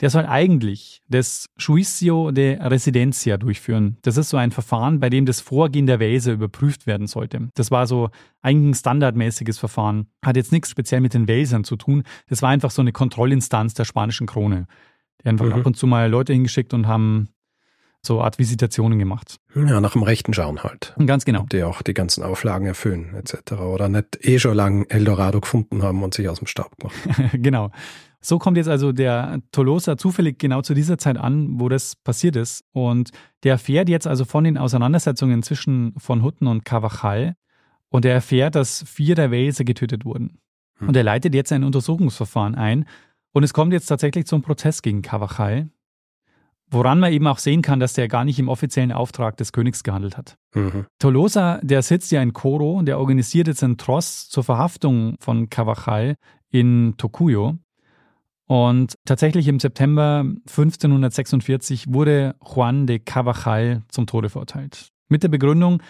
der soll eigentlich das Juicio de Residencia durchführen. Das ist so ein Verfahren, bei dem das Vorgehen der Weise überprüft werden sollte. Das war so eigentlich ein standardmäßiges Verfahren. Hat jetzt nichts speziell mit den Welsern zu tun. Das war einfach so eine Kontrollinstanz der spanischen Krone. Die einfach mhm. ab und zu mal Leute hingeschickt und haben so Art Visitationen gemacht. Ja, nach dem Rechten schauen halt. Ganz genau. Ob die auch die ganzen Auflagen erfüllen, etc. Oder nicht eh schon lang Eldorado gefunden haben und sich aus dem Staub gemacht. *laughs* genau. So kommt jetzt also der Tolosa zufällig genau zu dieser Zeit an, wo das passiert ist. Und der erfährt jetzt also von den Auseinandersetzungen zwischen von Hutten und Carvajal. Und er erfährt, dass vier der Wälser getötet wurden. Hm. Und er leitet jetzt ein Untersuchungsverfahren ein. Und es kommt jetzt tatsächlich zum Prozess gegen Carvajal. Woran man eben auch sehen kann, dass der gar nicht im offiziellen Auftrag des Königs gehandelt hat. Mhm. Tolosa, der sitzt ja in Coro, der organisiert jetzt einen Tross zur Verhaftung von Carvajal in Tocuyo. Und tatsächlich im September 1546 wurde Juan de Carvajal zum Tode verurteilt. Mit der Begründung,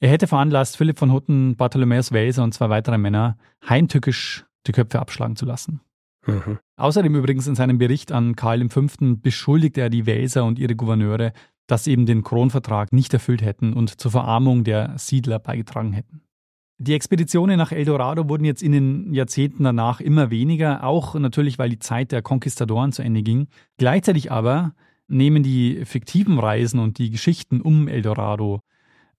er hätte veranlasst, Philipp von Hutten, Bartholomäus Welser und zwei weitere Männer heimtückisch die Köpfe abschlagen zu lassen. Mhm. Außerdem übrigens in seinem Bericht an Karl V. beschuldigt er die Welser und ihre Gouverneure, dass sie eben den Kronvertrag nicht erfüllt hätten und zur Verarmung der Siedler beigetragen hätten. Die Expeditionen nach El Dorado wurden jetzt in den Jahrzehnten danach immer weniger, auch natürlich, weil die Zeit der Konquistadoren zu Ende ging. Gleichzeitig aber nehmen die fiktiven Reisen und die Geschichten um El Dorado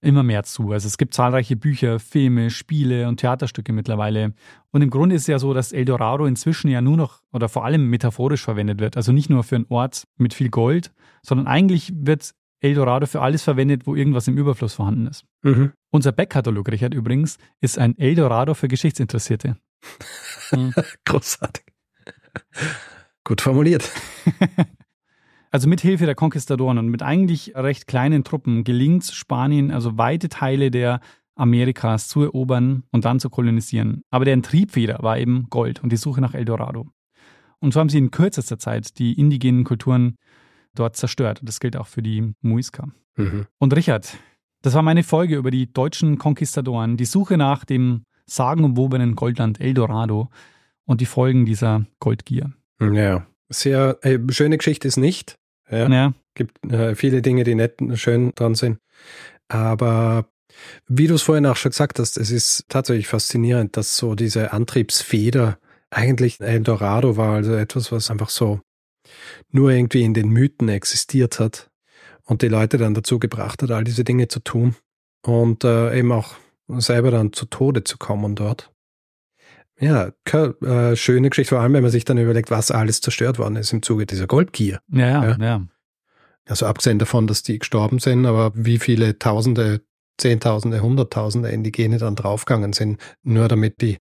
immer mehr zu. Also es gibt zahlreiche Bücher, Filme, Spiele und Theaterstücke mittlerweile. Und im Grunde ist es ja so, dass Eldorado inzwischen ja nur noch oder vor allem metaphorisch verwendet wird. Also nicht nur für einen Ort mit viel Gold, sondern eigentlich wird Eldorado für alles verwendet, wo irgendwas im Überfluss vorhanden ist. Mhm. Unser Backkatalog, Richard, übrigens, ist ein Eldorado für Geschichtsinteressierte. *laughs* Mhm. Großartig. Gut formuliert. *laughs* Also mit Hilfe der Konquistadoren und mit eigentlich recht kleinen Truppen gelingt es Spanien, also weite Teile der Amerikas zu erobern und dann zu kolonisieren. Aber deren Triebfeder war eben Gold und die Suche nach Eldorado. Und so haben sie in kürzester Zeit die indigenen Kulturen dort zerstört. Das gilt auch für die Muisca. Mhm. Und Richard, das war meine Folge über die deutschen Konquistadoren, die Suche nach dem sagenumwobenen Goldland Eldorado und die Folgen dieser Goldgier. Ja, sehr äh, schöne Geschichte ist nicht. Ja. ja. Gibt äh, viele Dinge, die nett und schön dran sind. Aber wie du es vorhin auch schon gesagt hast, es ist tatsächlich faszinierend, dass so diese Antriebsfeder eigentlich Eldorado war, also etwas, was einfach so nur irgendwie in den Mythen existiert hat und die Leute dann dazu gebracht hat, all diese Dinge zu tun und äh, eben auch selber dann zu Tode zu kommen dort. Ja, äh, schöne Geschichte, vor allem wenn man sich dann überlegt, was alles zerstört worden ist im Zuge dieser Goldgier. Ja, ja, ja. Also abgesehen davon, dass die gestorben sind, aber wie viele Tausende, Zehntausende, Hunderttausende Indigene dann draufgegangen sind, nur damit die,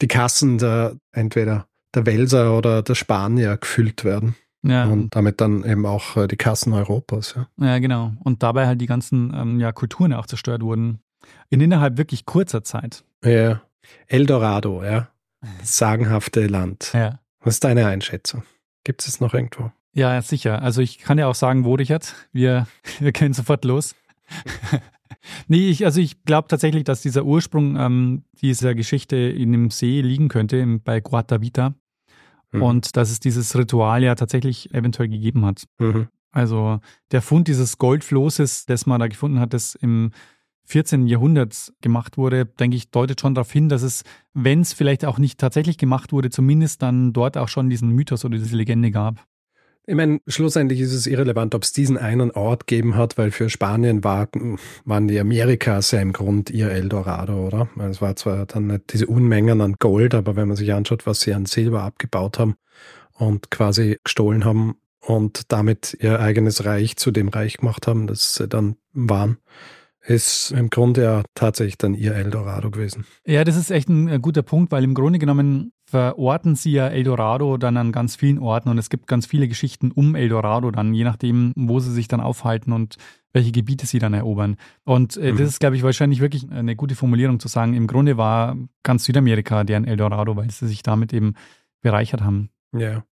die Kassen der, entweder der Welser oder der Spanier gefüllt werden. Ja. Und damit dann eben auch äh, die Kassen Europas. Ja, ja genau. Und dabei halt die ganzen ähm, ja, Kulturen auch zerstört wurden. In innerhalb wirklich kurzer Zeit. Ja. Eldorado, ja. Das sagenhafte Land. Ja. Was ist deine Einschätzung? Gibt es es noch irgendwo? Ja, sicher. Also ich kann ja auch sagen, wo, Richard. Wir, *laughs* wir können sofort los. Nee, ich, also ich glaube tatsächlich, dass dieser Ursprung ähm, dieser Geschichte in dem See liegen könnte, bei Guatavita. Mhm. Und dass es dieses Ritual ja tatsächlich eventuell gegeben hat. Mhm. Also der Fund dieses Goldflosses, das man da gefunden hat, das im 14. Jahrhundert gemacht wurde, denke ich, deutet schon darauf hin, dass es, wenn es vielleicht auch nicht tatsächlich gemacht wurde, zumindest dann dort auch schon diesen Mythos oder diese Legende gab. Ich meine, schlussendlich ist es irrelevant, ob es diesen einen Ort gegeben hat, weil für Spanien war, waren die Amerikas ja im Grund ihr Eldorado, oder? Es war zwar dann nicht diese Unmengen an Gold, aber wenn man sich anschaut, was sie an Silber abgebaut haben und quasi gestohlen haben und damit ihr eigenes Reich zu dem Reich gemacht haben, das sie dann waren, ist im Grunde ja tatsächlich dann ihr Eldorado gewesen. Ja, das ist echt ein guter Punkt, weil im Grunde genommen verorten sie ja Eldorado dann an ganz vielen Orten und es gibt ganz viele Geschichten um Eldorado dann, je nachdem, wo sie sich dann aufhalten und welche Gebiete sie dann erobern. Und äh, mhm. das ist, glaube ich, wahrscheinlich wirklich eine gute Formulierung zu sagen, im Grunde war ganz Südamerika deren Eldorado, weil sie sich damit eben bereichert haben. Ja.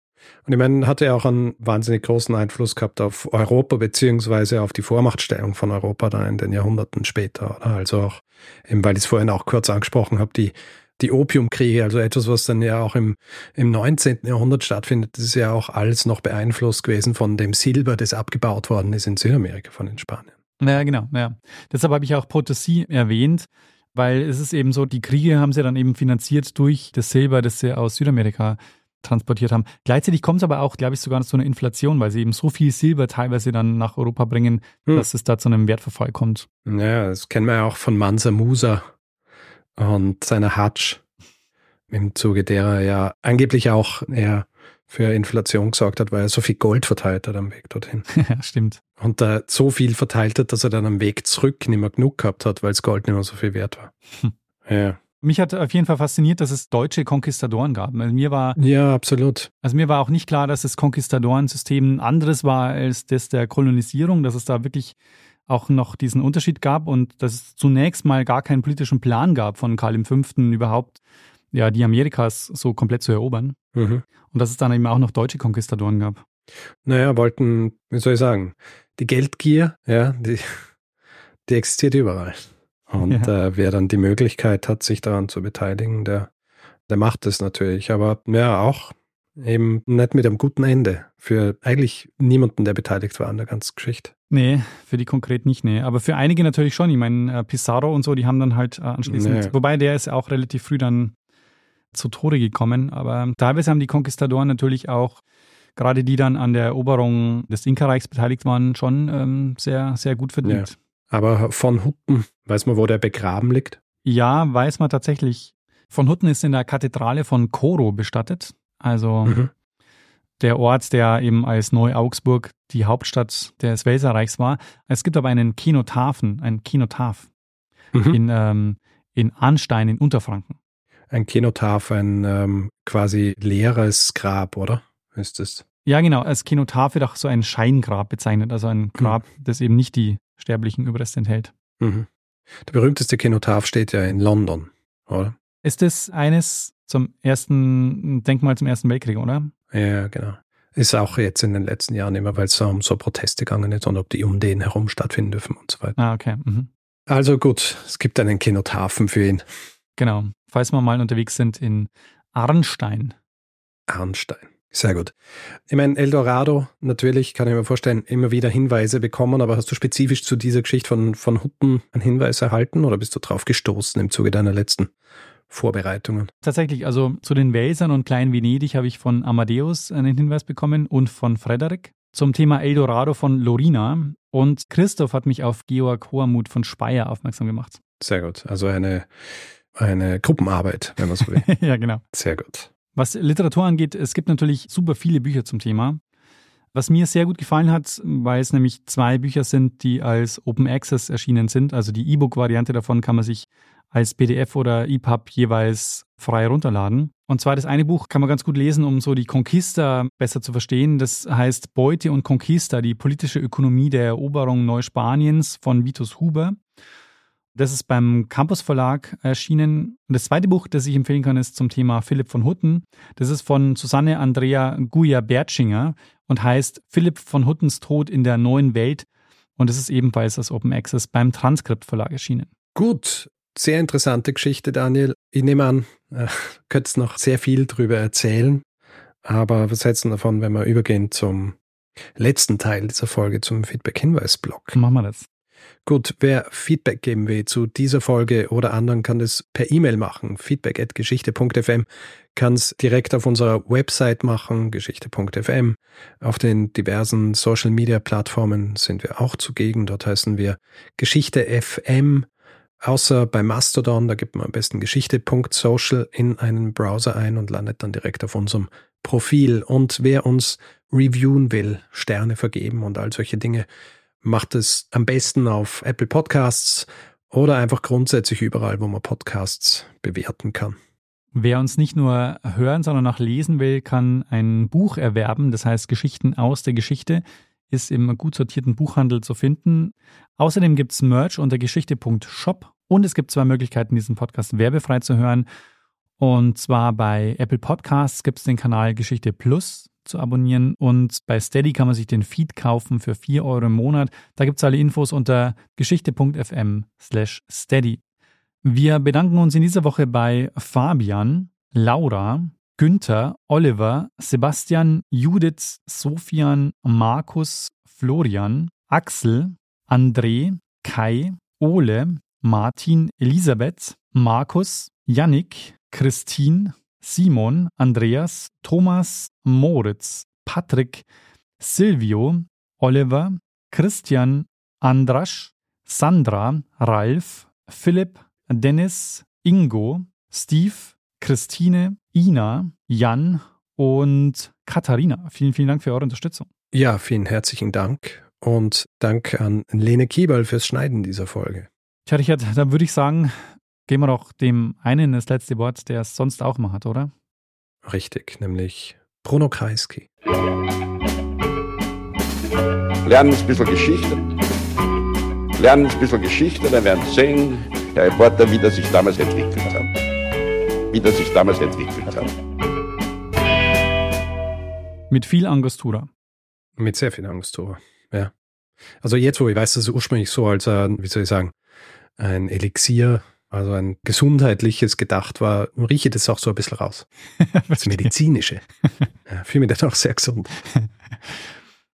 Und ich meine, hat ja auch einen wahnsinnig großen Einfluss gehabt auf Europa, beziehungsweise auf die Vormachtstellung von Europa dann in den Jahrhunderten später. Oder? Also auch, eben weil ich es vorhin auch kurz angesprochen habe, die, die Opiumkriege, also etwas, was dann ja auch im, im 19. Jahrhundert stattfindet, ist ja auch alles noch beeinflusst gewesen von dem Silber, das abgebaut worden ist in Südamerika von den Spaniern. Ja, genau, ja. Deshalb habe ich auch Potosí erwähnt, weil es ist eben so, die Kriege haben sie dann eben finanziert durch das Silber, das sie aus Südamerika transportiert haben. Gleichzeitig kommt es aber auch, glaube ich, sogar zu einer Inflation, weil sie eben so viel Silber teilweise dann nach Europa bringen, hm. dass es da zu einem Wertverfall kommt. Ja, das kennen wir ja auch von Mansa Musa und seiner Hatsch, im Zuge derer er ja angeblich auch eher für Inflation gesorgt hat, weil er so viel Gold verteilt hat am Weg dorthin. *laughs* ja, stimmt. Und da so viel verteilt hat, dass er dann am Weg zurück nicht mehr genug gehabt hat, weil das Gold nicht mehr so viel wert war. Hm. *laughs* Ja. Mich hat auf jeden Fall fasziniert, dass es deutsche Konquistadoren gab. Also mir war ja absolut. Also mir war auch nicht klar, dass das Konquistadorensystem ein anderes war als das der Kolonisierung, dass es da wirklich auch noch diesen Unterschied gab und dass es zunächst mal gar keinen politischen Plan gab von Karl V. überhaupt, ja, die Amerikas so komplett zu erobern. Mhm. Und dass es dann eben auch noch deutsche Konquistadoren gab. Naja, wollten, wie soll ich sagen, die Geldgier, ja, die, die existiert überall. Und ja. äh, wer dann die Möglichkeit hat, sich daran zu beteiligen, der, der macht es natürlich. Aber ja, auch eben nicht mit einem guten Ende. Für eigentlich niemanden, der beteiligt war an der ganzen Geschichte. Nee, für die konkret nicht, nee. Aber für einige natürlich schon. Ich meine, äh, Pizarro und so, die haben dann halt äh, anschließend, nee. wobei der ist auch relativ früh dann zu Tode gekommen. Aber teilweise haben die Konquistadoren natürlich auch, gerade die dann an der Eroberung des Inka-Reichs beteiligt waren, schon ähm, sehr, sehr gut verdient. Aber von Hutten, weiß man, wo der begraben liegt? Ja, weiß man tatsächlich. Von Hutten ist in der Kathedrale von Koro bestattet. Also mhm. der Ort, der eben als Neu-Augsburg die Hauptstadt des Welserreichs war. Es gibt aber einen Kenotaphen, ein Kenotaph mhm. in, ähm, in Arnstein in Unterfranken. Ein Kenotaph, ein ähm, quasi leeres Grab, oder? Ist es? Ja, genau. Als Kenotaph wird auch so ein Scheingrab bezeichnet, also ein Grab, mhm. das eben nicht die sterblichen Überreste enthält. Mhm. Der berühmteste Kenotaph steht ja in London, oder? Ist es eines zum ersten Denkmal zum Ersten Weltkrieg, oder? Ja, genau. Ist auch jetzt in den letzten Jahren immer, weil es um so Proteste gegangen ist und ob die um den herum stattfinden dürfen und so weiter. Ah, okay. Mhm. Also gut, es gibt einen Kenotaphen für ihn. Genau. Falls wir mal unterwegs sind in Arnstein. Arnstein. Sehr gut. Ich meine, Eldorado, natürlich kann ich mir vorstellen, immer wieder Hinweise bekommen, aber hast du spezifisch zu dieser Geschichte von, von Hutten einen Hinweis erhalten oder bist du drauf gestoßen im Zuge deiner letzten Vorbereitungen? Tatsächlich, also zu den Welsern und Klein Venedig habe ich von Amadeus einen Hinweis bekommen und von Frederik zum Thema Eldorado von Lorina und Christoph hat mich auf Georg Hohermuth von Speyer aufmerksam gemacht. Sehr gut. Also eine, eine Gruppenarbeit, wenn man so will. *laughs* ja, genau. Sehr gut. Was Literatur angeht, es gibt natürlich super viele Bücher zum Thema. Was mir sehr gut gefallen hat, weil es nämlich zwei Bücher sind, die als Open Access erschienen sind. Also die E-Book-Variante davon kann man sich als PDF oder EPUB jeweils frei runterladen. Und zwar das eine Buch kann man ganz gut lesen, um so die Conquista besser zu verstehen. Das heißt Beute und Conquista, die politische Ökonomie der Eroberung Neuspaniens von Vitus Huber. Das ist beim Campus Verlag erschienen. Und das zweite Buch, das ich empfehlen kann, ist zum Thema Philipp von Hutten. Das ist von Susanne Andrea Guya-Bertschinger und heißt Philipp von Huttens Tod in der neuen Welt. Und es ist ebenfalls als Open Access beim Transkript Verlag erschienen. Gut, sehr interessante Geschichte, Daniel. Ich nehme an, äh, könntest noch sehr viel drüber erzählen. Aber was hältst du davon, wenn wir übergehen zum letzten Teil dieser Folge, zum Feedback-Hinweis-Blog? Machen wir das. Gut, wer Feedback geben will zu dieser Folge oder anderen, kann das per E-Mail machen. Feedback at geschichte.fm kann es direkt auf unserer Website machen, geschichte.fm. Auf den diversen Social Media Plattformen sind wir auch zugegen. Dort heißen wir Geschichte FM. Außer bei Mastodon, da gibt man am besten geschichte.social in einen Browser ein und landet dann direkt auf unserem Profil. Und wer uns reviewen will, Sterne vergeben und all solche Dinge, macht es am besten auf Apple Podcasts oder einfach grundsätzlich überall, wo man Podcasts bewerten kann. Wer uns nicht nur hören, sondern auch lesen will, kann ein Buch erwerben, das heißt Geschichten aus der Geschichte, ist im gut sortierten Buchhandel zu finden. Außerdem gibt es Merch unter geschichte.shop und es gibt zwei Möglichkeiten, diesen Podcast werbefrei zu hören. Und zwar bei Apple Podcasts gibt es den Kanal Geschichte Plus zu abonnieren. Und bei Steady kann man sich den Feed kaufen für 4 Euro im Monat. Da gibt es alle Infos unter geschichte.fm slash steady. Wir bedanken uns in dieser Woche bei Fabian, Laura, Günther, Oliver, Sebastian, Judith, Sofian, Markus, Florian, Axel, André, Kai, Ole, Martin, Elisabeth, Markus, Yannick, Christine, Simon, Andreas, Thomas, Moritz, Patrick, Silvio, Oliver, Christian, Andrasch, Sandra, Ralf, Philipp, Dennis, Ingo, Steve, Christine, Ina, Jan und Katharina. Vielen, vielen Dank für eure Unterstützung. Ja, vielen herzlichen Dank und Dank an Lene Kiebel fürs Schneiden dieser Folge. Tja, Richard, dann würde ich sagen, Geben wir doch dem einen das letzte Wort, der es sonst auch mal hat, oder? Richtig, nämlich Bruno Kreisky. Lernen ein bisschen Geschichte. Lernen ein bisschen Geschichte, dann werden Sie sehen, der Reporter, wie das sich damals entwickelt hat. Wie das sich damals entwickelt hat. Mit viel Angostura. Mit sehr viel Angostura, ja. Also jetzt, wo ich weiß, dass es ursprünglich so als, ein, wie soll ich sagen, ein Elixier also ein gesundheitliches gedacht war, rieche das auch so ein bisschen raus. *laughs* Das medizinische. *laughs* Ja, fühle mich dann auch sehr gesund. *laughs*